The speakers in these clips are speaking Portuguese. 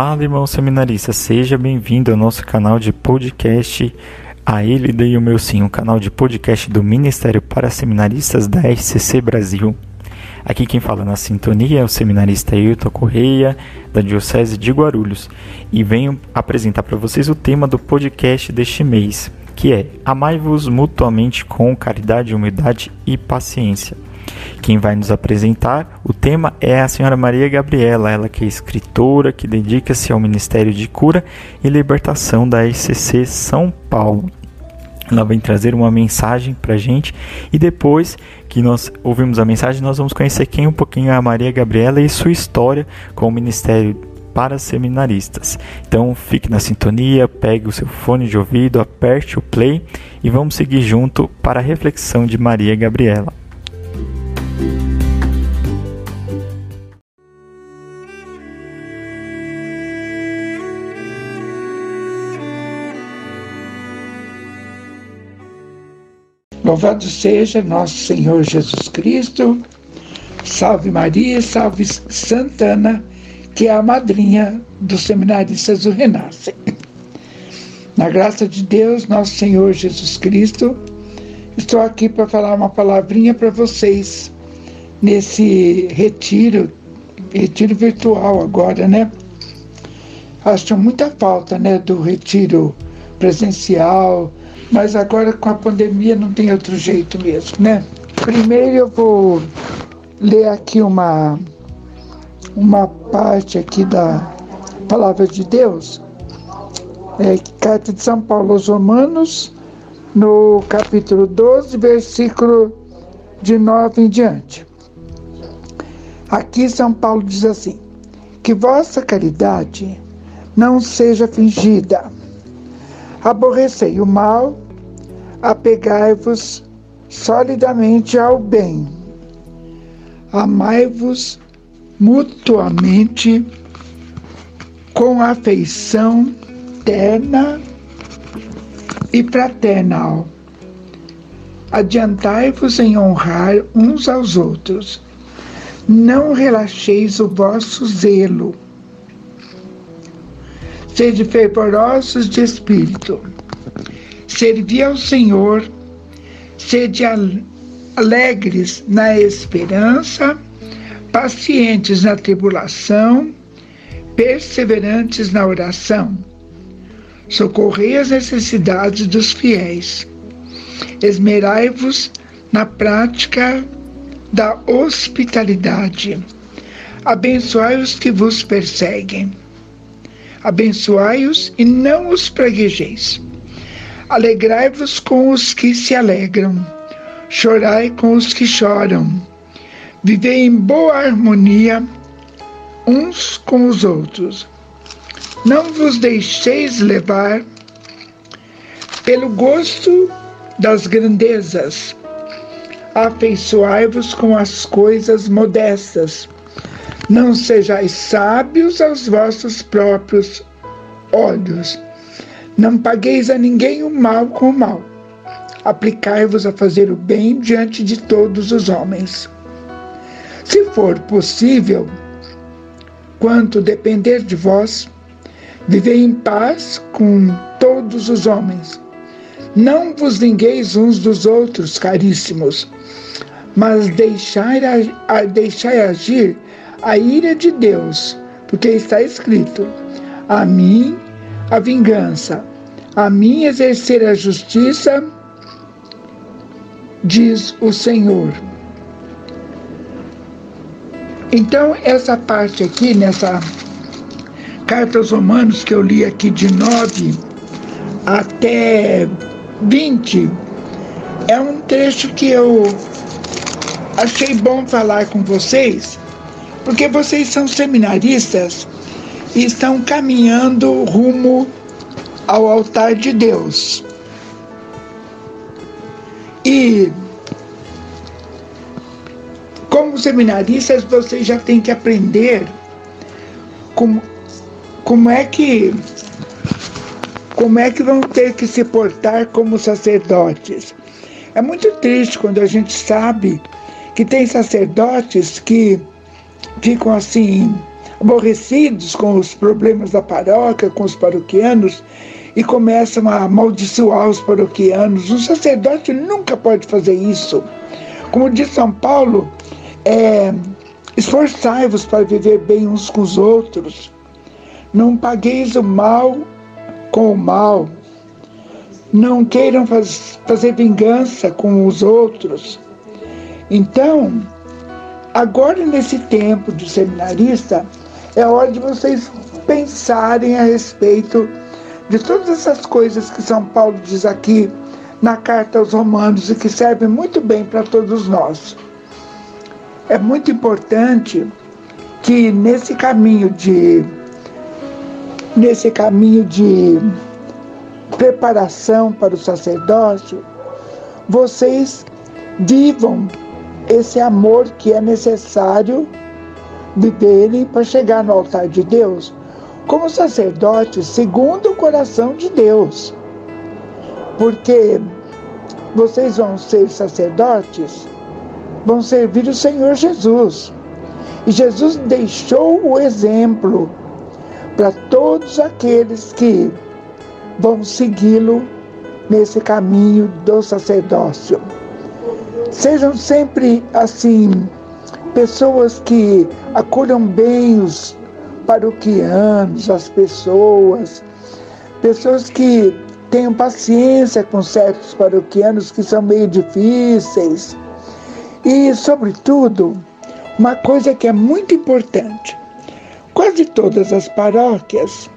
Fala, irmão seminarista, seja bem-vindo ao nosso canal de podcast A Ele Dei o Meu Sim, um canal de podcast do Ministério para Seminaristas da RCC Brasil. Aqui quem fala na sintonia é o seminarista Ailton Correia, da Diocese de Guarulhos, e venho apresentar para vocês o tema do podcast deste mês, que é Amai-vos mutuamente com caridade, humildade e paciência. Quem vai nos apresentar o tema é a senhora Maria Gabriela, ela que é escritora, que dedica-se ao Ministério de Cura e Libertação da ICC São Paulo. Ela vem trazer uma mensagem para gente e depois que nós ouvimos a mensagem, nós vamos conhecer quem um pouquinho é a Maria Gabriela e sua história com o Ministério para seminaristas. Então fique na sintonia, pegue o seu fone de ouvido, aperte o play e vamos seguir junto para a reflexão de Maria Gabriela. Louvado seja nosso Senhor Jesus Cristo. Salve Maria, salve Santana, que é a madrinha dos seminaristas do Renasce. Na graça de Deus, nosso Senhor Jesus Cristo, estou aqui para falar uma palavrinha para vocês nesse retiro, retiro virtual agora, né? Acho muita falta, né, do retiro presencial, mas agora com a pandemia não tem outro jeito mesmo, né? Primeiro eu vou ler aqui uma, uma parte aqui da Palavra de Deus, é, Carta de São Paulo aos Romanos, no capítulo 12, versículo de 9 em diante. Aqui São Paulo diz assim: Que vossa caridade não seja fingida Aborrecei o mal, apegai-vos solidamente ao bem. Amai-vos mutuamente com afeição terna e fraternal. Adiantai-vos em honrar uns aos outros. Não relaxeis o vosso zelo Sede fervorosos de espírito. Servi ao Senhor, sede alegres na esperança, pacientes na tribulação, perseverantes na oração. Socorrei as necessidades dos fiéis. Esmerai-vos na prática da hospitalidade. Abençoai os que vos perseguem abençoai-os e não os praguejeis. Alegrai-vos com os que se alegram, chorai com os que choram. Vivei em boa harmonia uns com os outros. Não vos deixeis levar pelo gosto das grandezas. Afeiçoai-vos com as coisas modestas não sejais sábios aos vossos próprios olhos. Não pagueis a ninguém o mal com o mal. Aplicai-vos a fazer o bem diante de todos os homens. Se for possível, quanto depender de vós, vivei em paz com todos os homens. Não vos vingueis uns dos outros, caríssimos, mas deixai, deixai agir a ira de Deus, porque está escrito: a mim a vingança, a mim exercer a justiça, diz o Senhor. Então, essa parte aqui, nessa carta aos Romanos que eu li aqui de 9 até 20, é um trecho que eu achei bom falar com vocês, porque vocês são seminaristas estão caminhando rumo ao altar de Deus. E como seminaristas, vocês já têm que aprender como, como é que como é que vão ter que se portar como sacerdotes. É muito triste quando a gente sabe que tem sacerdotes que ficam assim aborrecidos com os problemas da paróquia, com os paroquianos, e começam a amaldiçoar os paroquianos. Um sacerdote nunca pode fazer isso. Como diz São Paulo, é, esforçai-vos para viver bem uns com os outros. Não pagueis o mal com o mal. Não queiram faz, fazer vingança com os outros. Então, agora nesse tempo de seminarista, é hora de vocês pensarem a respeito de todas essas coisas que São Paulo diz aqui na carta aos Romanos e que servem muito bem para todos nós. É muito importante que nesse caminho de nesse caminho de preparação para o sacerdócio, vocês vivam esse amor que é necessário viverem para chegar no altar de Deus como sacerdotes segundo o coração de Deus. Porque vocês vão ser sacerdotes, vão servir o Senhor Jesus. E Jesus deixou o exemplo para todos aqueles que vão segui-lo nesse caminho do sacerdócio. Sejam sempre assim, pessoas que acolham bem os paroquianos, as pessoas, pessoas que tenham paciência com certos paroquianos que são meio difíceis. E, sobretudo, uma coisa que é muito importante: quase todas as paróquias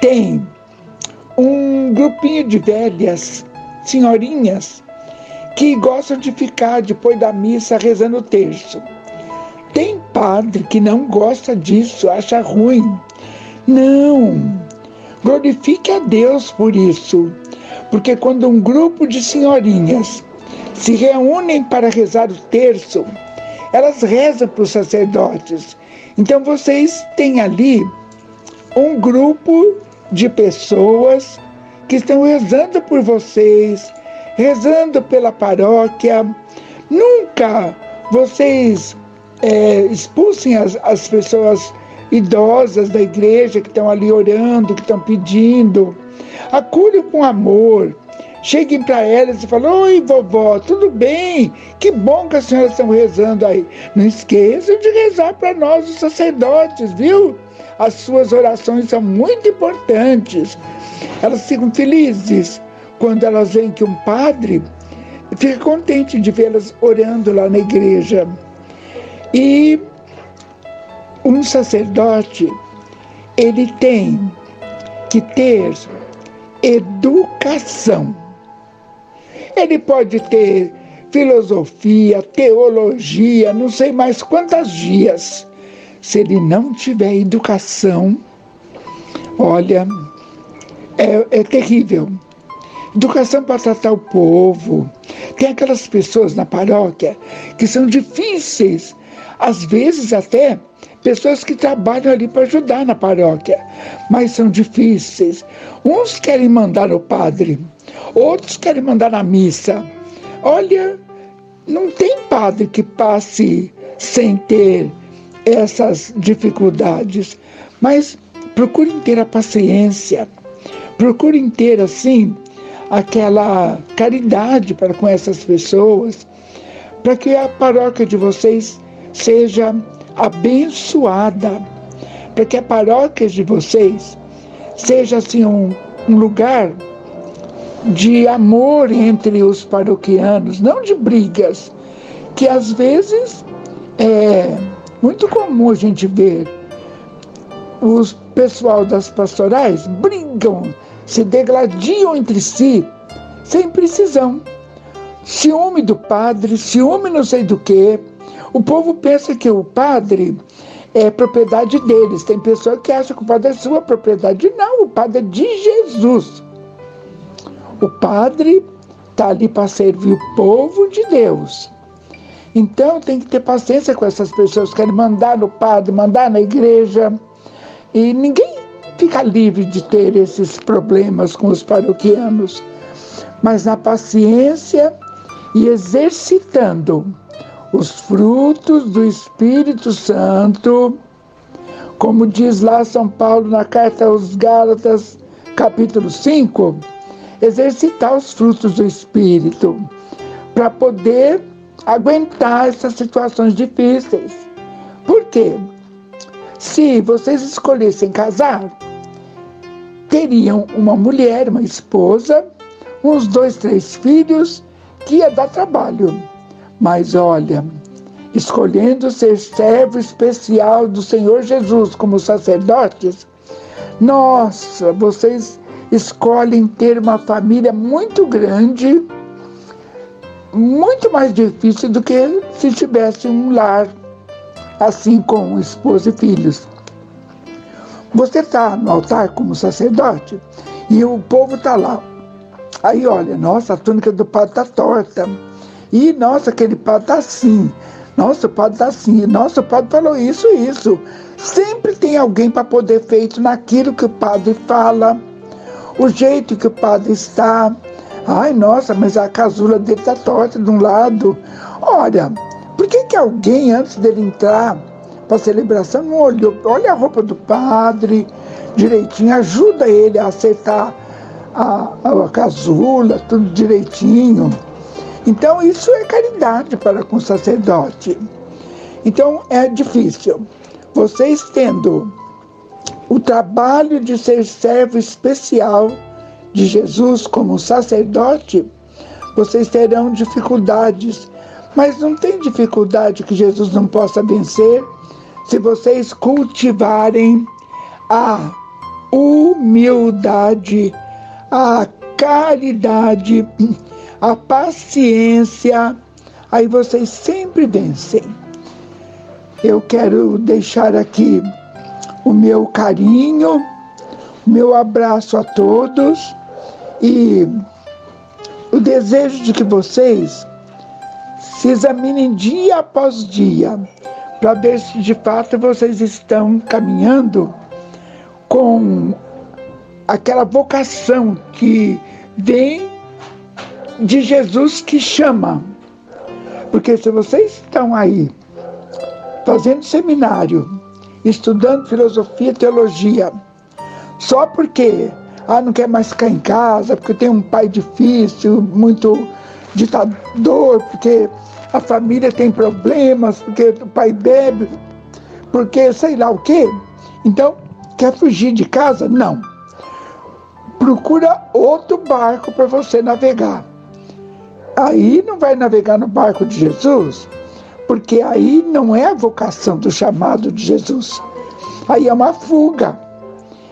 têm um grupinho de velhas, senhorinhas, que gostam de ficar depois da missa rezando o terço. Tem padre que não gosta disso, acha ruim. Não. Glorifique a Deus por isso. Porque quando um grupo de senhorinhas se reúnem para rezar o terço, elas rezam para os sacerdotes. Então vocês têm ali um grupo de pessoas que estão rezando por vocês, rezando pela paróquia. Nunca vocês é, expulsem as, as pessoas idosas da igreja que estão ali orando, que estão pedindo. Acolham com amor. Cheguem para elas e falem: Oi, vovó, tudo bem? Que bom que as senhoras estão rezando aí. Não esqueçam de rezar para nós, os sacerdotes, viu? As suas orações são muito importantes. Elas ficam felizes quando elas veem que um padre fica contente de vê-las orando lá na igreja. E um sacerdote, ele tem que ter educação. Ele pode ter filosofia, teologia, não sei mais quantas dias. Se ele não tiver educação, olha, é, é terrível. Educação para tratar o povo. Tem aquelas pessoas na paróquia que são difíceis às vezes até pessoas que trabalham ali para ajudar na paróquia, mas são difíceis. Uns querem mandar o padre, outros querem mandar na missa. Olha, não tem padre que passe sem ter essas dificuldades, mas procurem ter a paciência, procurem ter assim aquela caridade para com essas pessoas, para que a paróquia de vocês seja abençoada, para que a paróquia de vocês seja assim um, um lugar de amor entre os paroquianos, não de brigas, que às vezes é muito comum a gente ver os pessoal das pastorais brigam, se degladiam entre si, sem precisão. Ciúme do padre, ciúme não sei do que, o povo pensa que o padre é propriedade deles. Tem pessoa que acha que o padre é sua propriedade. Não, o padre é de Jesus. O padre está ali para servir o povo de Deus. Então tem que ter paciência com essas pessoas que querem mandar no padre, mandar na igreja. E ninguém fica livre de ter esses problemas com os paroquianos. Mas na paciência e exercitando os frutos do Espírito Santo, Como diz lá São Paulo na carta aos Gálatas, capítulo 5, exercitar os frutos do Espírito para poder aguentar essas situações difíceis. Por quê? Se vocês escolhessem casar, teriam uma mulher, uma esposa, uns dois, três filhos, que ia dar trabalho. Mas olha, escolhendo ser servo especial do Senhor Jesus como sacerdotes, nossa, vocês escolhem ter uma família muito grande, muito mais difícil do que se tivesse um lar assim com esposa e filhos. Você está no altar como sacerdote e o povo está lá. Aí olha, nossa, a túnica do padre está torta. E nossa, aquele padre está assim. Nossa, o padre está assim. Nossa, o padre falou isso isso. Sempre tem alguém para poder feito naquilo que o padre fala, o jeito que o padre está. Ai, nossa, mas a casula dele está torta de um lado. Olha, por que, que alguém, antes dele entrar para a celebração, não olhou? Olha a roupa do padre direitinho, ajuda ele a acertar a, a casula, tudo direitinho. Então, isso é caridade para com o sacerdote. Então, é difícil. Vocês tendo o trabalho de ser servo especial de Jesus como sacerdote, vocês terão dificuldades mas não tem dificuldade que Jesus não possa vencer se vocês cultivarem a humildade, a caridade, a paciência, aí vocês sempre vencem. Eu quero deixar aqui o meu carinho, o meu abraço a todos e o desejo de que vocês se examinem dia após dia para ver se de fato vocês estão caminhando com aquela vocação que vem de Jesus que chama. Porque se vocês estão aí fazendo seminário, estudando filosofia e teologia, só porque ah, não quer mais ficar em casa, porque tem um pai difícil, muito ditador, porque a família tem problemas, porque o pai bebe, porque sei lá o quê. Então, quer fugir de casa? Não. Procura outro barco para você navegar. Aí não vai navegar no barco de Jesus, porque aí não é a vocação do chamado de Jesus. Aí é uma fuga.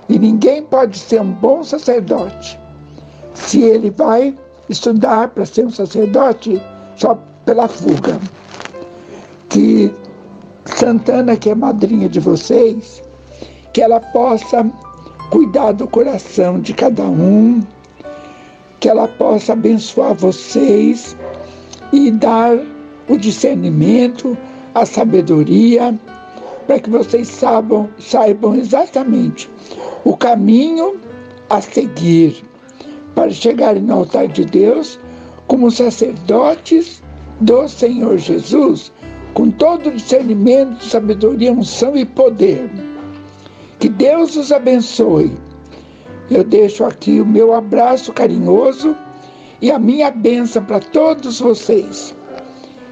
E ninguém pode ser um bom sacerdote se ele vai estudar para ser um sacerdote só pela fuga. Que Santana, que é madrinha de vocês, que ela possa cuidar do coração de cada um, que ela possa abençoar vocês e dar o discernimento, a sabedoria, para que vocês saibam, saibam exatamente o caminho a seguir para chegarem no altar de Deus como sacerdotes do Senhor Jesus, com todo discernimento, sabedoria, unção e poder. Que Deus os abençoe. Eu deixo aqui o meu abraço carinhoso e a minha bênção para todos vocês.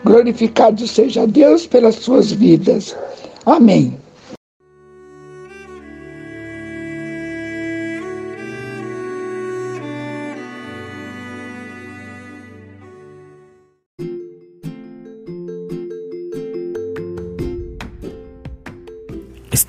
Glorificado seja Deus pelas suas vidas. Amém.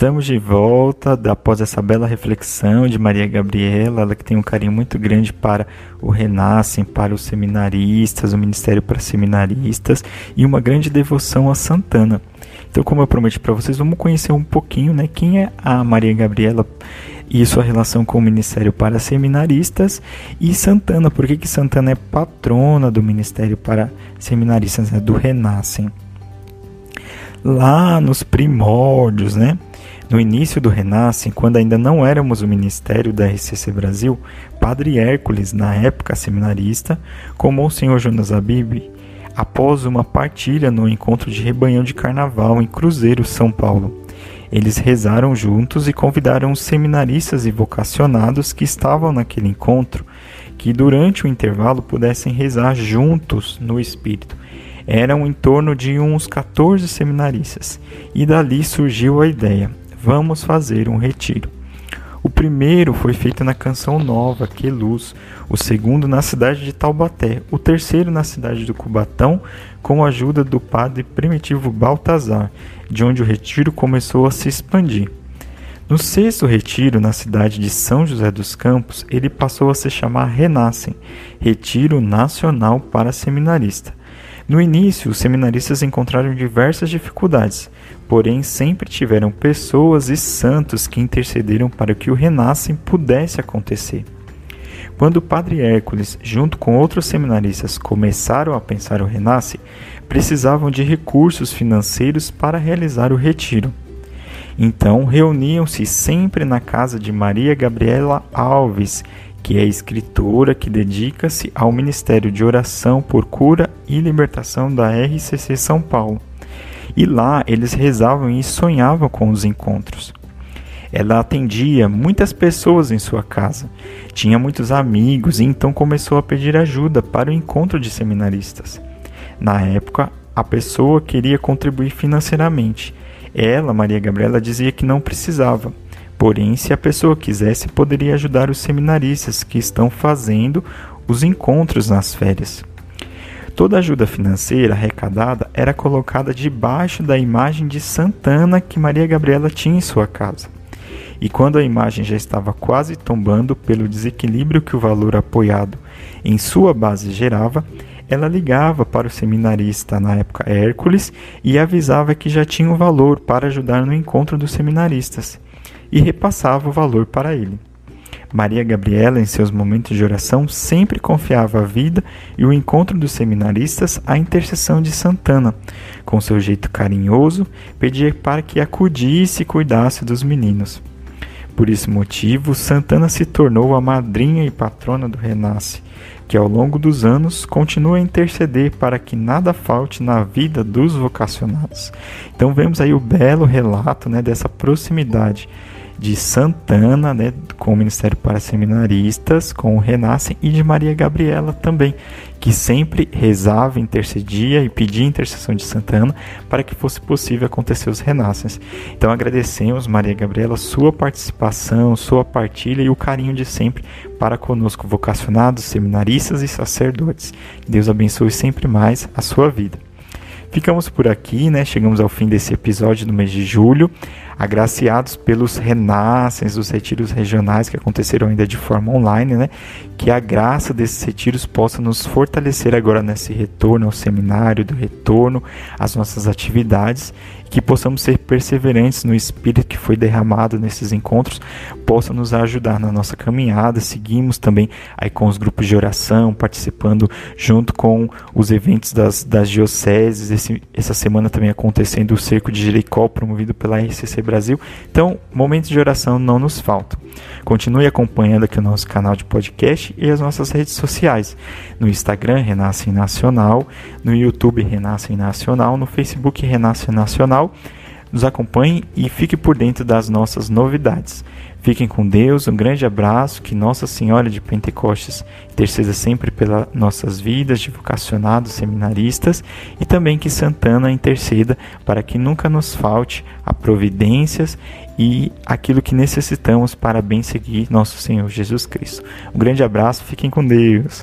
Estamos de volta após essa bela reflexão de Maria Gabriela, ela que tem um carinho muito grande para o Renascem, para os seminaristas, o Ministério para Seminaristas e uma grande devoção a Santana. Então, como eu prometi para vocês, vamos conhecer um pouquinho, né, quem é a Maria Gabriela e sua relação com o Ministério para Seminaristas e Santana, por que, que Santana é patrona do Ministério para Seminaristas, né, do Renascem. Lá nos primórdios, né? No início do Renascem, quando ainda não éramos o ministério da RCC Brasil, Padre Hércules, na época seminarista, como o Senhor Jonas Abib, após uma partilha no encontro de rebanhão de carnaval em Cruzeiro, São Paulo. Eles rezaram juntos e convidaram os seminaristas e vocacionados que estavam naquele encontro que durante o intervalo pudessem rezar juntos no Espírito. Eram em torno de uns 14 seminaristas e dali surgiu a ideia: vamos fazer um retiro. O primeiro foi feito na Canção Nova, Que Luz, o segundo na cidade de Taubaté, o terceiro na cidade do Cubatão, com a ajuda do padre primitivo Baltazar, de onde o retiro começou a se expandir. No sexto retiro, na cidade de São José dos Campos, ele passou a se chamar Renascem, Retiro Nacional para Seminarista. No início, os seminaristas encontraram diversas dificuldades, porém sempre tiveram pessoas e santos que intercederam para que o renascem pudesse acontecer. Quando o padre Hércules, junto com outros seminaristas, começaram a pensar o renasce, precisavam de recursos financeiros para realizar o retiro. Então reuniam-se sempre na casa de Maria Gabriela Alves, que é escritora que dedica-se ao Ministério de Oração por Cura e Libertação da RCC São Paulo. E lá eles rezavam e sonhavam com os encontros. Ela atendia muitas pessoas em sua casa, tinha muitos amigos e então começou a pedir ajuda para o encontro de seminaristas. Na época, a pessoa queria contribuir financeiramente. Ela, Maria Gabriela, dizia que não precisava. Porém, se a pessoa quisesse, poderia ajudar os seminaristas que estão fazendo os encontros nas férias. Toda ajuda financeira arrecadada era colocada debaixo da imagem de Santana que Maria Gabriela tinha em sua casa. E quando a imagem já estava quase tombando pelo desequilíbrio que o valor apoiado em sua base gerava, ela ligava para o seminarista, na época Hércules, e avisava que já tinha o valor para ajudar no encontro dos seminaristas, e repassava o valor para ele. Maria Gabriela, em seus momentos de oração, sempre confiava a vida e o encontro dos seminaristas à intercessão de Santana. Com seu jeito carinhoso, pedia para que acudisse e cuidasse dos meninos. Por esse motivo, Santana se tornou a madrinha e patrona do Renasce, que ao longo dos anos continua a interceder para que nada falte na vida dos vocacionados. Então vemos aí o belo relato né, dessa proximidade de Santana, né, com o Ministério para Seminaristas, com o Renascem e de Maria Gabriela também, que sempre rezava, intercedia e pedia intercessão de Santana para que fosse possível acontecer os renascens. Então agradecemos, Maria Gabriela, sua participação, sua partilha e o carinho de sempre para conosco, vocacionados, seminaristas e sacerdotes. Deus abençoe sempre mais a sua vida. Ficamos por aqui, né? Chegamos ao fim desse episódio no mês de julho agraciados pelos renascens, os retiros regionais que aconteceram ainda de forma online, né? Que a graça desses retiros possa nos fortalecer agora nesse retorno ao seminário, do retorno às nossas atividades que possamos ser perseverantes no espírito que foi derramado nesses encontros, possa nos ajudar na nossa caminhada. Seguimos também aí com os grupos de oração, participando junto com os eventos das, das dioceses. Esse, essa semana também acontecendo o Cerco de Jericó, promovido pela RCC Brasil. Então, momentos de oração não nos faltam. Continue acompanhando aqui o nosso canal de podcast e as nossas redes sociais. No Instagram, Renasce Nacional, no YouTube, Renasce Nacional, no Facebook, Renasce Nacional. Nos acompanhe e fique por dentro das nossas novidades. Fiquem com Deus, um grande abraço, que Nossa Senhora de Pentecostes interceda sempre pelas nossas vidas de vocacionados, seminaristas e também que Santana interceda para que nunca nos falte a providências e aquilo que necessitamos para bem seguir nosso Senhor Jesus Cristo. Um grande abraço, fiquem com Deus.